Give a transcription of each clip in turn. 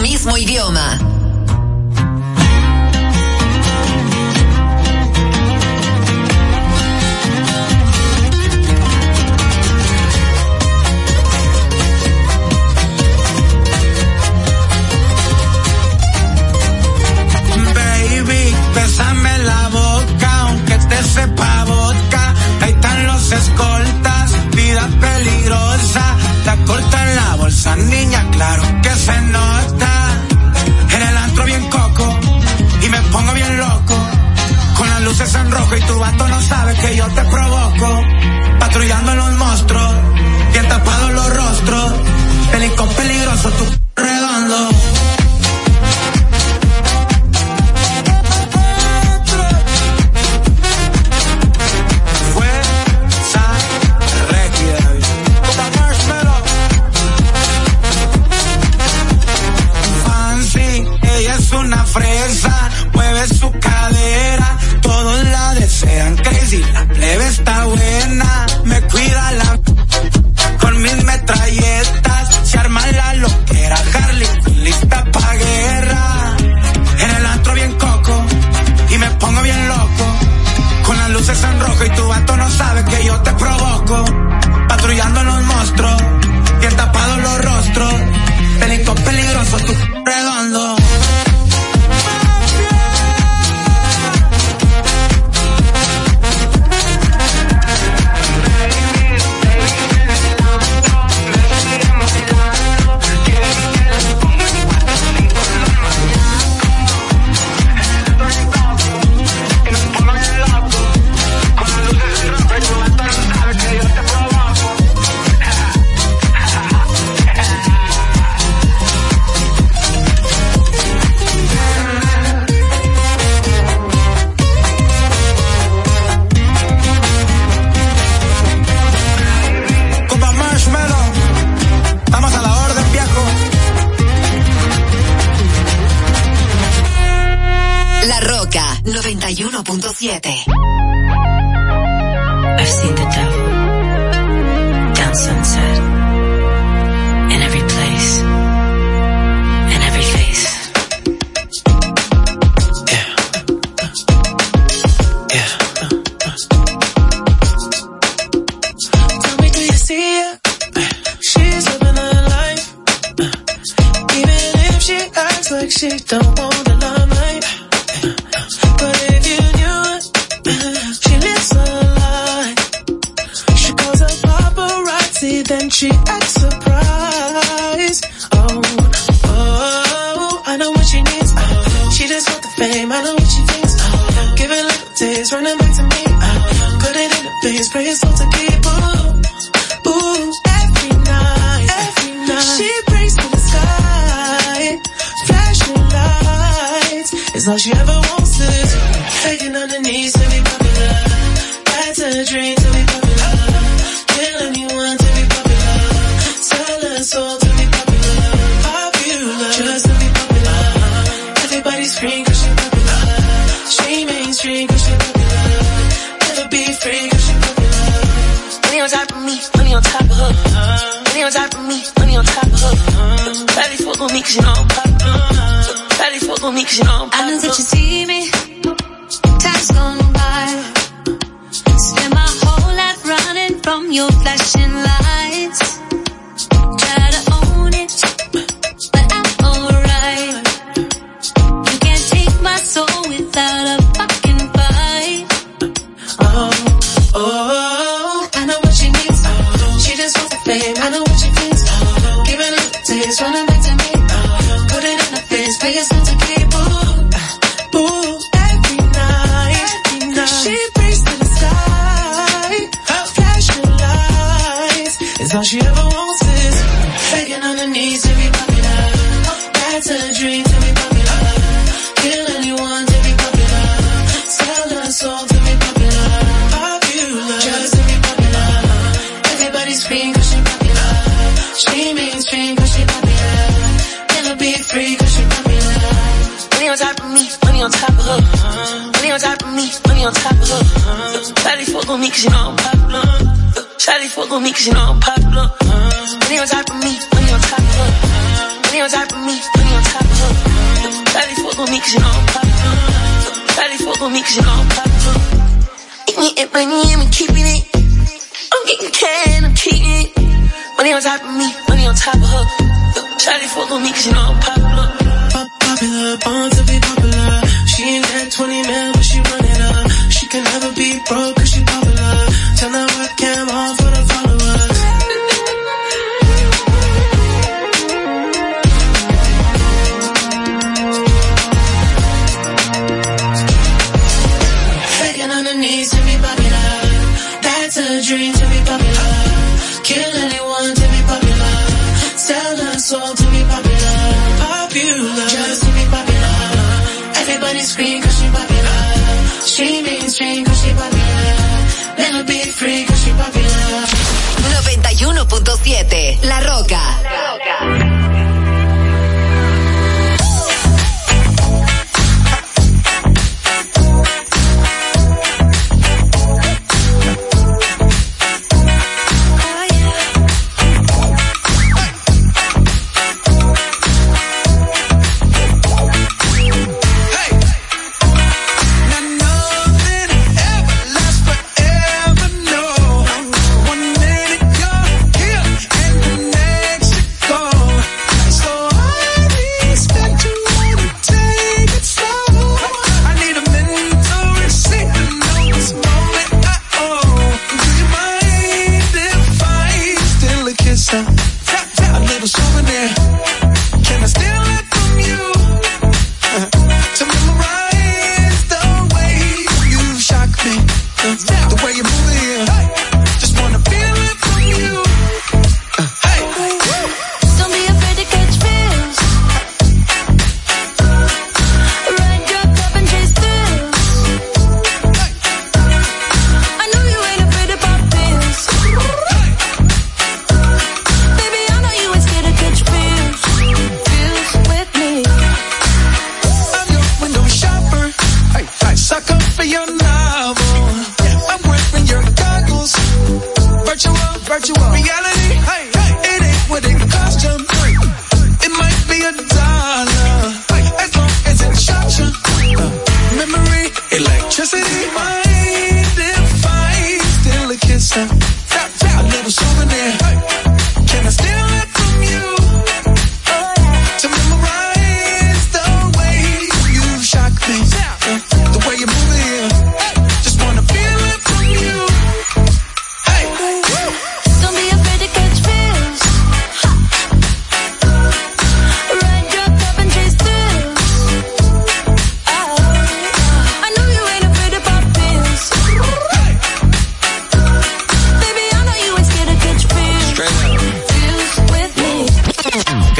mismo idioma.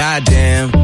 Goddamn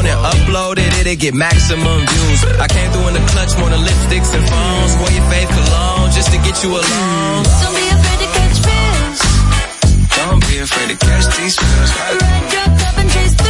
phone and upload it, it'll get maximum views. I came through in the clutch, more than lipsticks and phones. Wore your faith cologne just to get you alone. Don't be afraid to catch fish. Don't be afraid to catch these fish. Red drop up and chase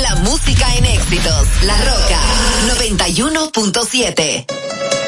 la música en éxitos. La Roca 91.7.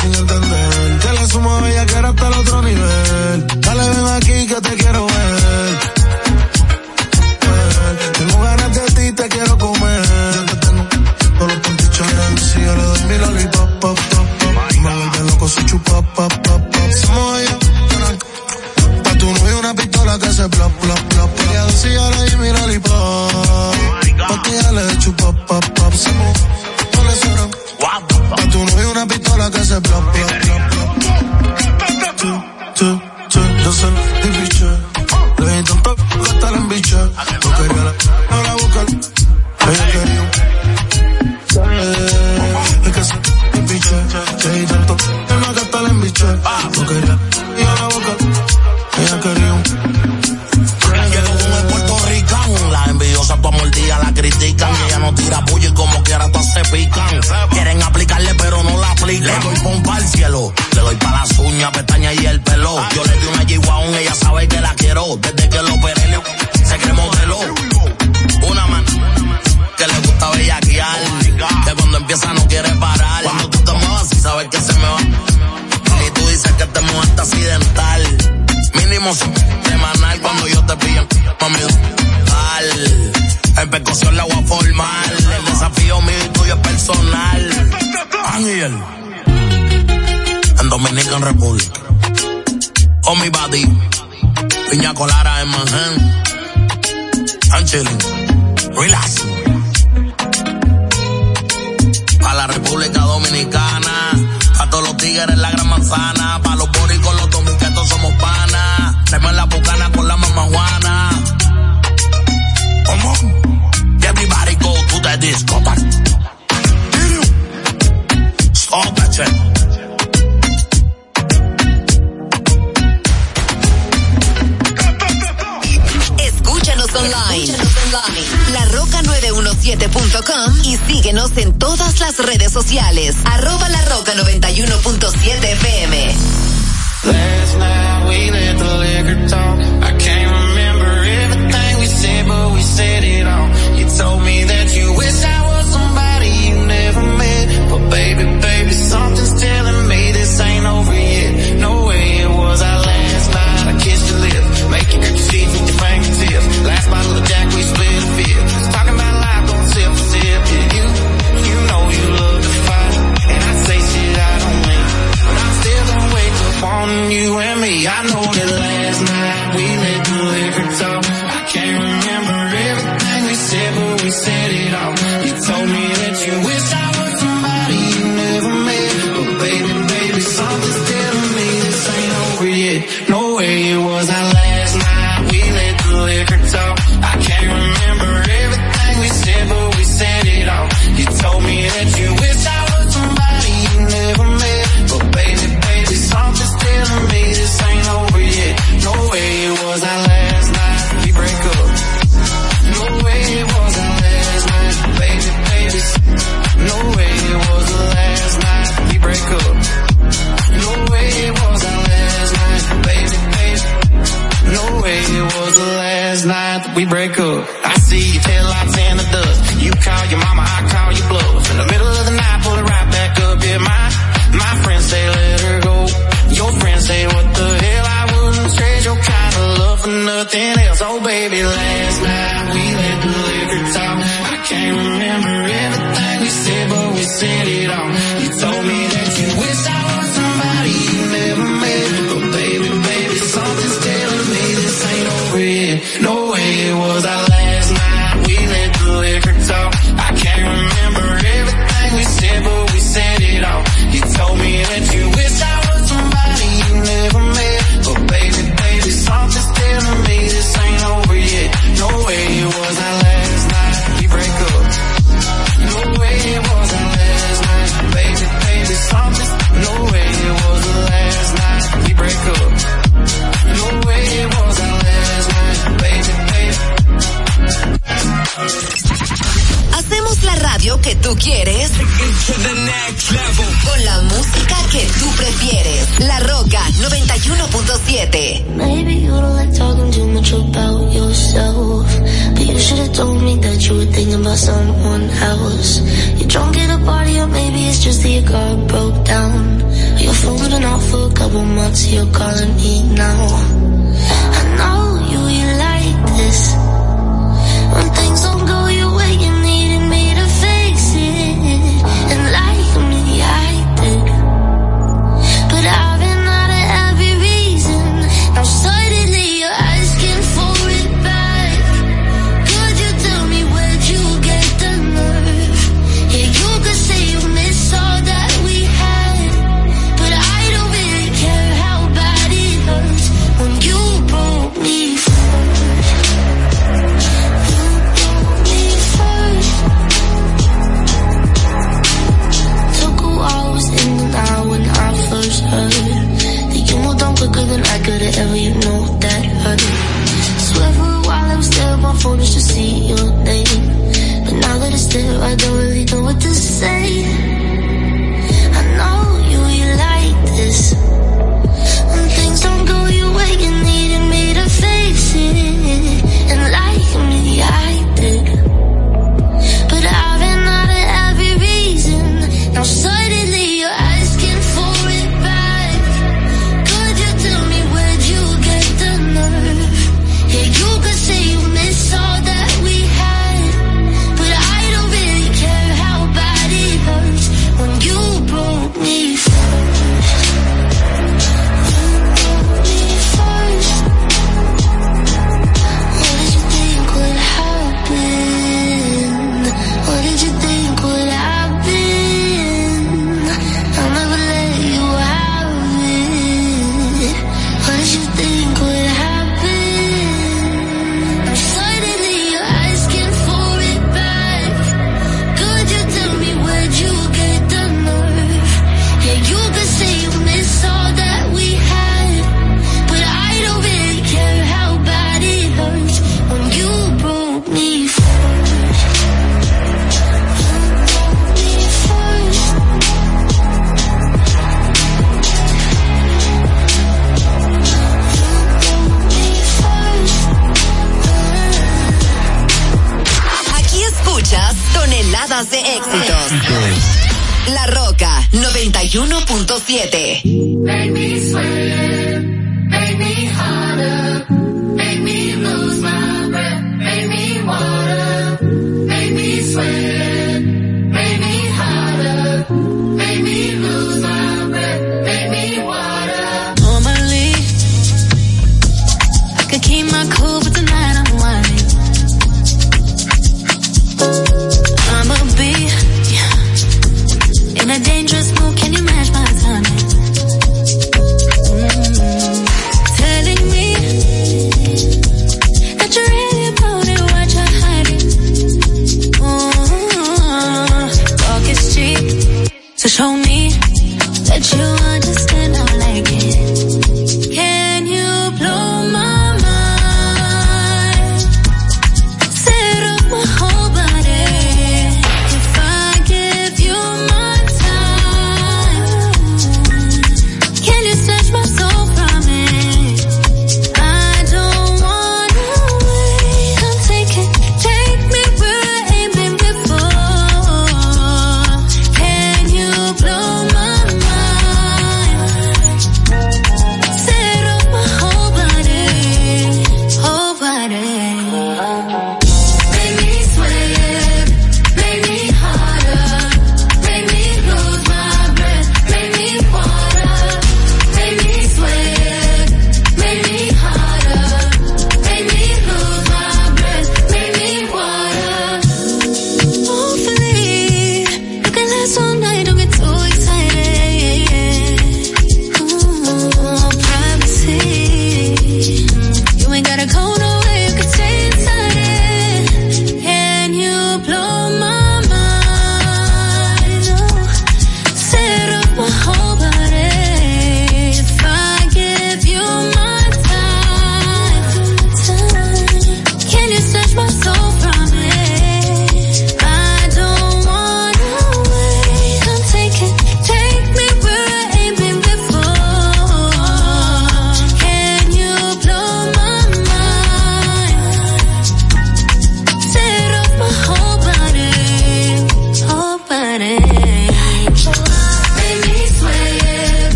singing the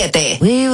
7. We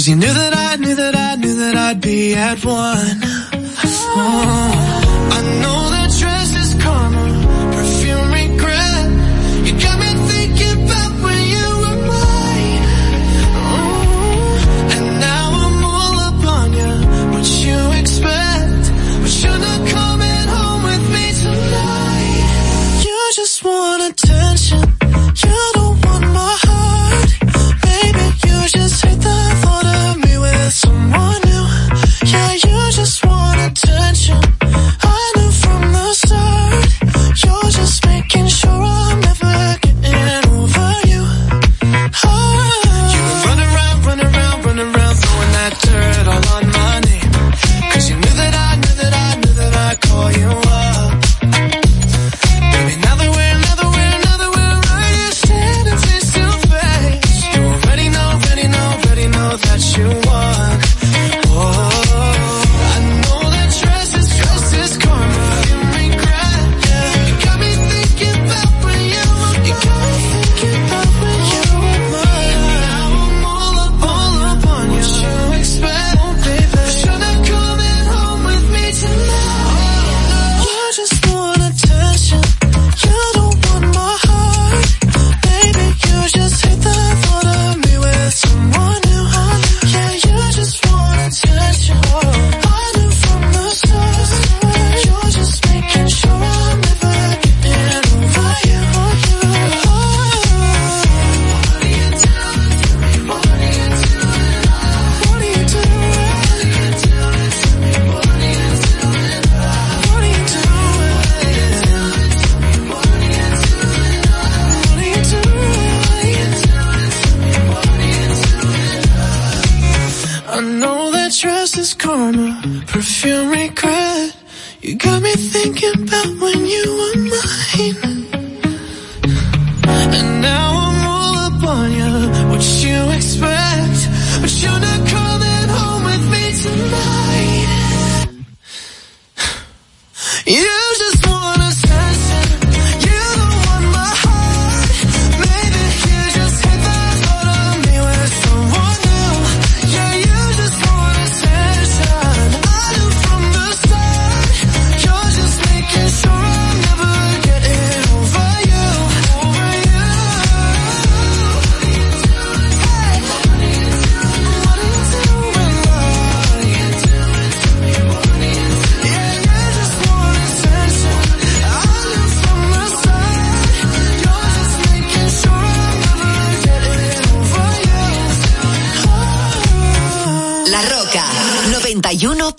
Cause you knew that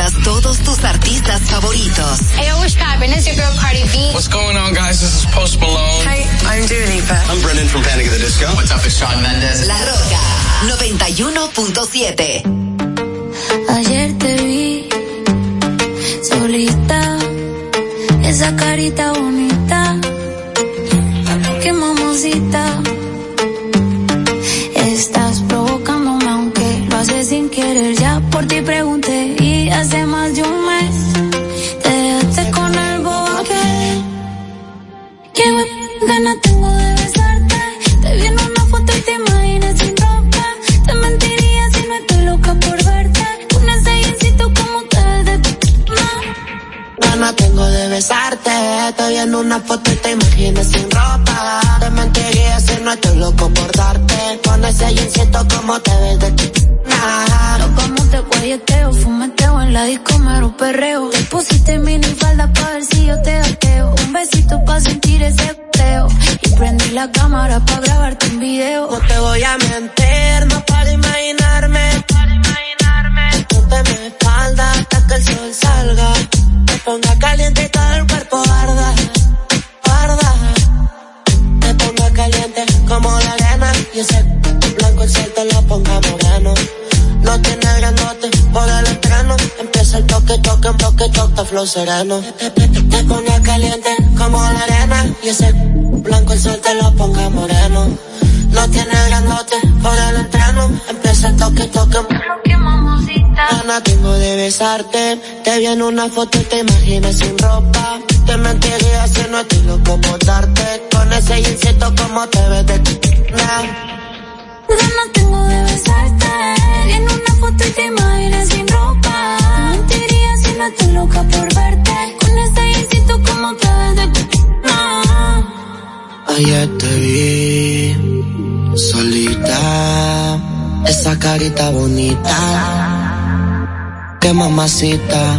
escuchas todos tus artistas favoritos. Hey, what's happening? It's your girl Cardi B. What's going on, guys? This is Post Malone. Hi, I'm Dua Lipa. I'm Brendan from Panic at the Disco. What's up? It's Shawn Mendes. La Roca 91.7. Ayer te vi solita, esa carita bonita, qué mamosita en una foto te imaginas sin ropa. Te mentiría si no estoy loco por darte. Con ese jean siento como te ves de ti. No como te guayeteo, fumeteo en la disco un perreo. Te pusiste mini falda pa' ver si yo te gateo. Un besito pa' sentir ese teo. Y prendí la cámara pa' grabarte un video. No te voy a mentir, no para imaginarme. Para imaginarme. Ponte mi espalda hasta que el sol salga. Te ponga caliente y todo el cuerpo arda como la arena y ese blanco el sol te lo ponga moreno. No tiene grandote, por el estreno. Empieza el toque, toque, toque, toque, flow sereno. Te, caliente como la arena y ese blanco el sol te lo ponga moreno. No tiene grandote, por el estreno. Empieza el toque, toque. Ana, tengo de besarte. Te vi en una foto y te imaginas sin ropa te mentiría si no estoy loco por darte Con ese insecto como te ves de ti no tengo de besarte En una foto y te imaginas sin ropa te Mentiría si no estoy loca por verte Con ese insecto como te ves de ti Ayer te vi Solita Esa carita bonita Que mamacita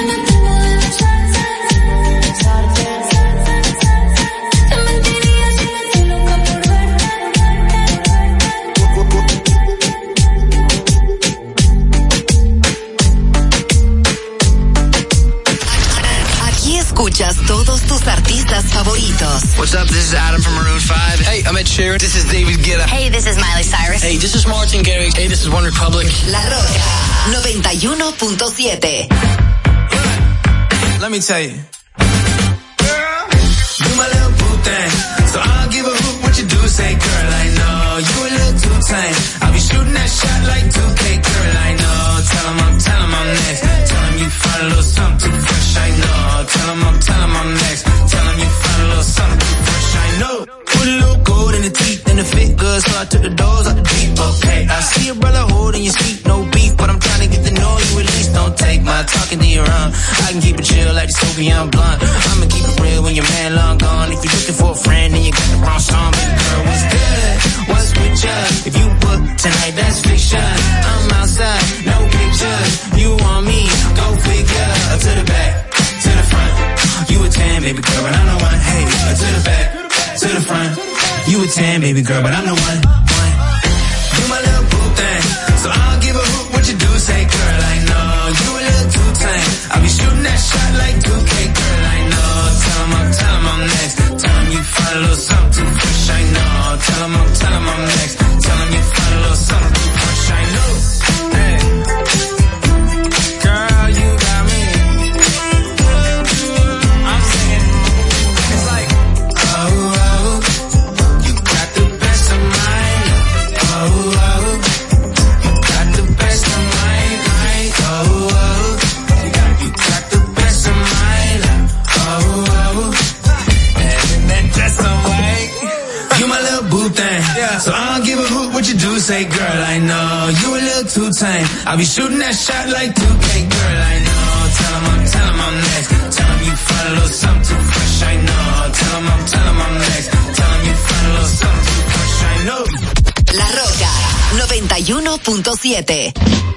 favoritos. What's up? This is Adam from Maroon 5. Hey, I'm Ed Sheeran. This is David Guetta. Hey, this is Miley Cyrus. Hey, this is Martin Garrix. Hey, this is One Republic. La Roca 91.7. Let me tell you. Girl, you my little thing. So I'll give a hoot what you do say, girl. I know you a little too I'll be shooting that shot like 2K, girl. I know. Tell him I'm, him I'm next. Tell him you find a little something fresh, I know. Tell him I'm, him I'm next. the teeth and the fit good, so I took the doors out the deep. Okay, I see a brother holding your seat, no beef, but I'm trying to get the noise you release. Don't take my talking to your own. I can keep it chill like the Soviet blunt. I'ma keep it real when your man long gone. If you're looking for a friend and you got the wrong song, girl, what's good? What's with you? If you book tonight, that's fiction. You a 10, baby girl, but I'm the one. my little boo thing. So I don't give a hoot what you do, say girl. I know you a little i be shooting that shot like time. I'll be shooting that shot like 2K, girl, I know. Tell him em I'm, tell him em I'm next. Tell him em you find a little something too fresh, I know. Tell him I'm, tell him I'm next. Tell him you find a little something too fresh, I know. La Roca 91.7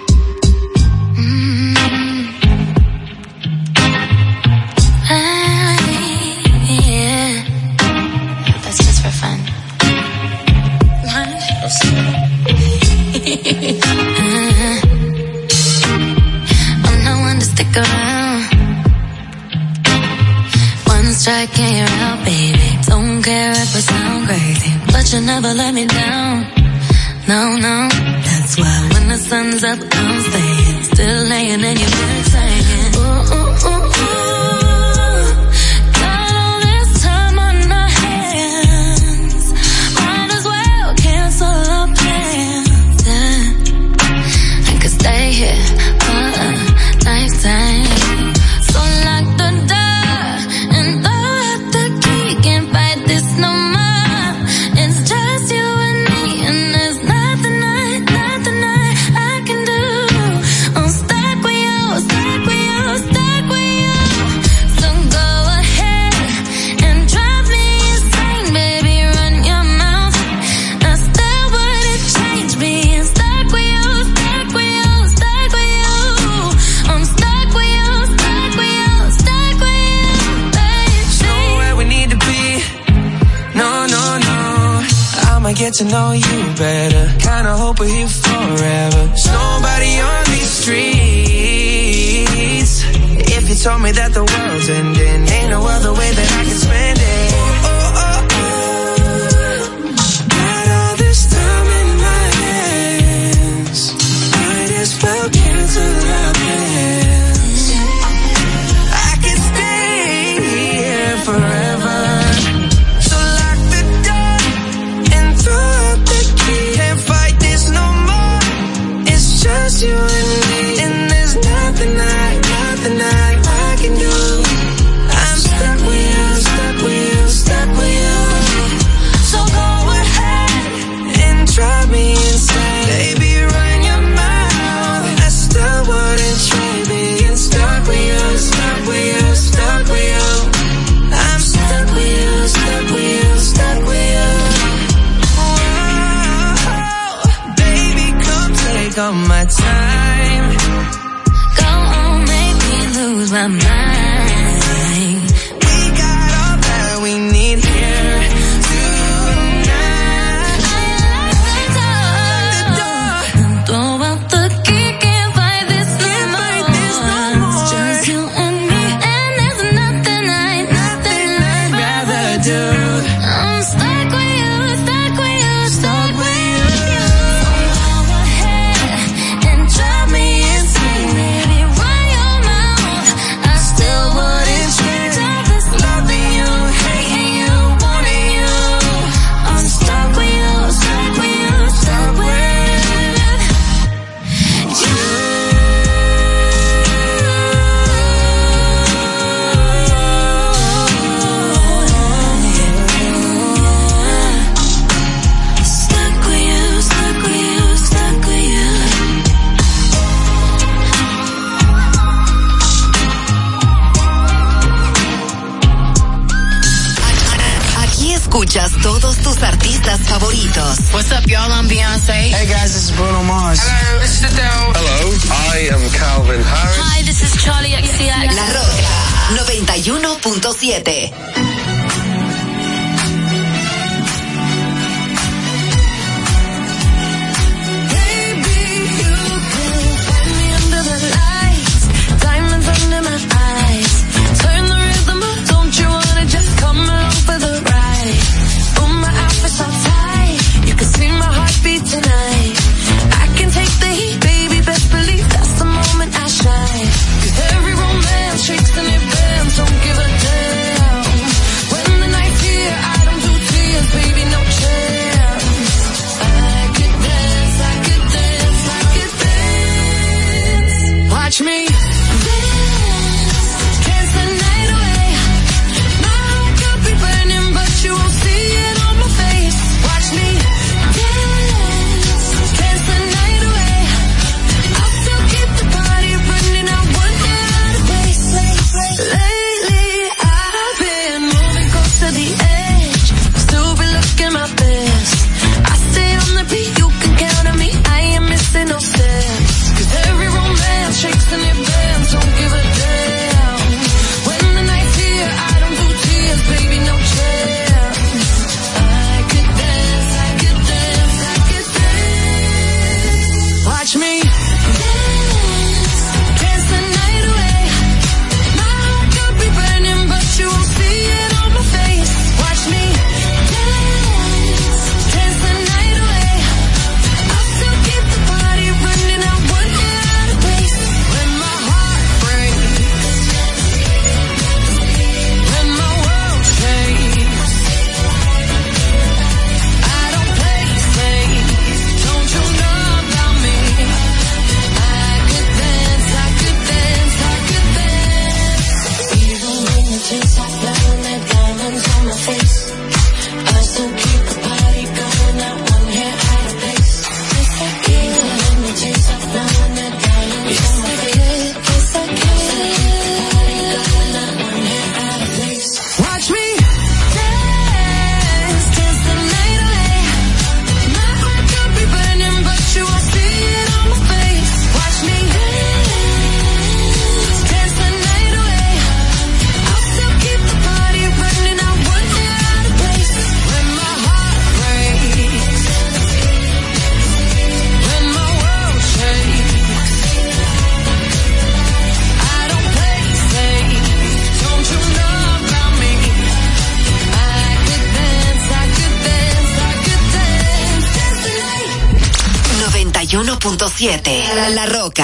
La Roca.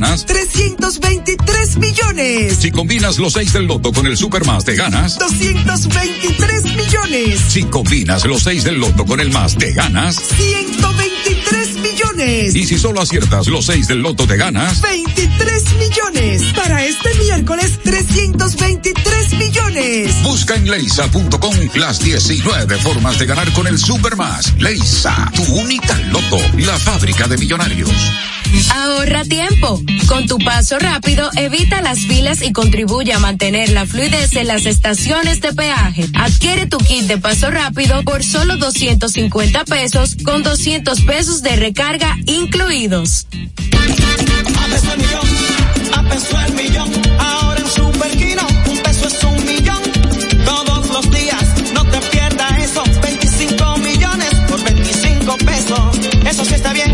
323 millones. Si combinas los 6 del loto con el super más de ganas 223 millones. Si combinas los 6 del loto con el más de ganas 123 millones. Y si solo aciertas los 6 del loto de ganas 23 millones. Para este miércoles 323 millones. Busca en leisa.com las 19 formas de ganar con el super más. Leisa, tu única loto, la fábrica de millonarios. Ahorra tiempo. Con tu paso rápido, evita las filas y contribuye a mantener la fluidez en las estaciones de peaje. Adquiere tu kit de paso rápido por solo 250 pesos con 200 pesos de recarga incluidos. A peso el millón, a peso el millón. Ahora en Superquino, un peso es un millón. Todos los días, no te pierdas eso. 25 millones por 25 pesos. Eso sí está bien.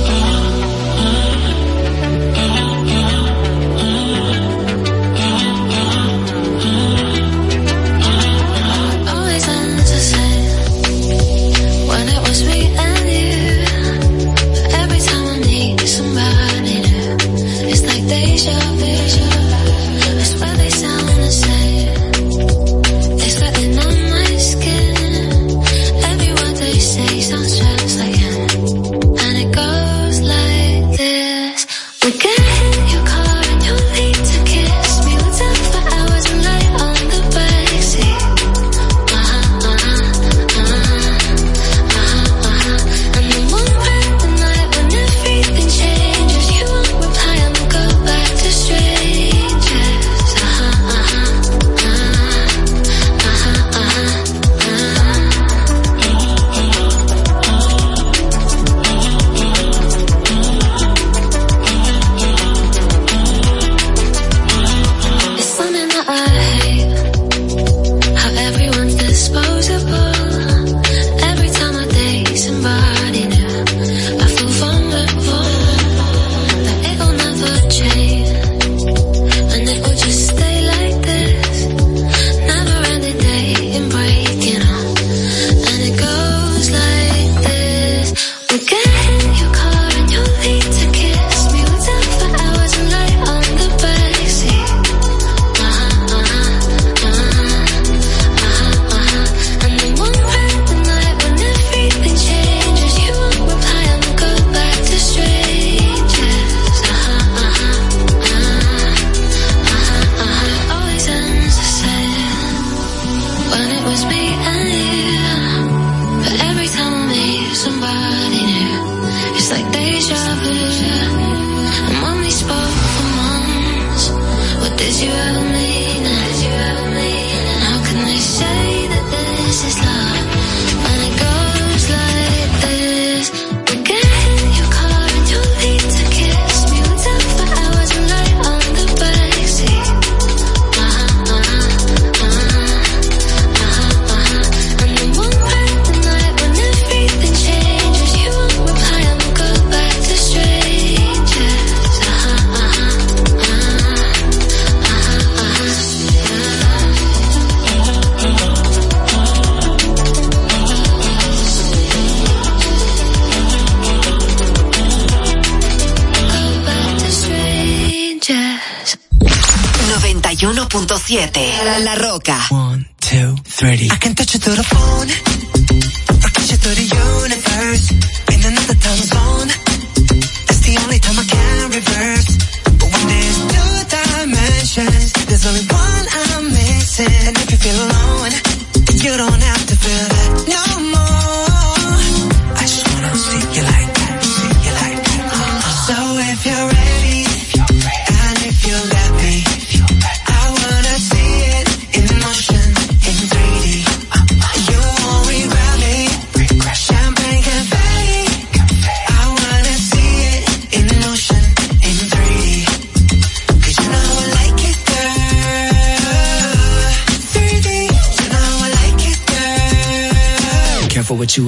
Era la roca. 1, 2, 3. I can touch your phone. I can touch your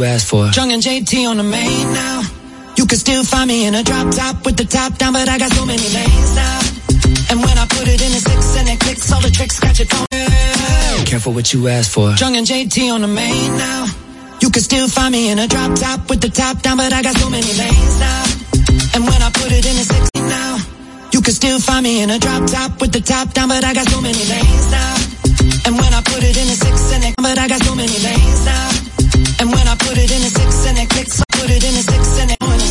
you asked for. Jung and JT on the main now. You can still find me in a drop top with the top down, but I got so many lanes now. And when I put it in a six and it clicks, all the tricks got you phone. Yeah. Careful what you ask for. Jung and JT on the main now. You can still find me in a drop top with the top down, but I got so many lanes now. And when I put it in a six now, you can still find me in a drop top with the top down, but I got so many lanes now. And when I put it in a six and it, but I got so many lanes now. And when I put it in a six and it clicks, I put it in a six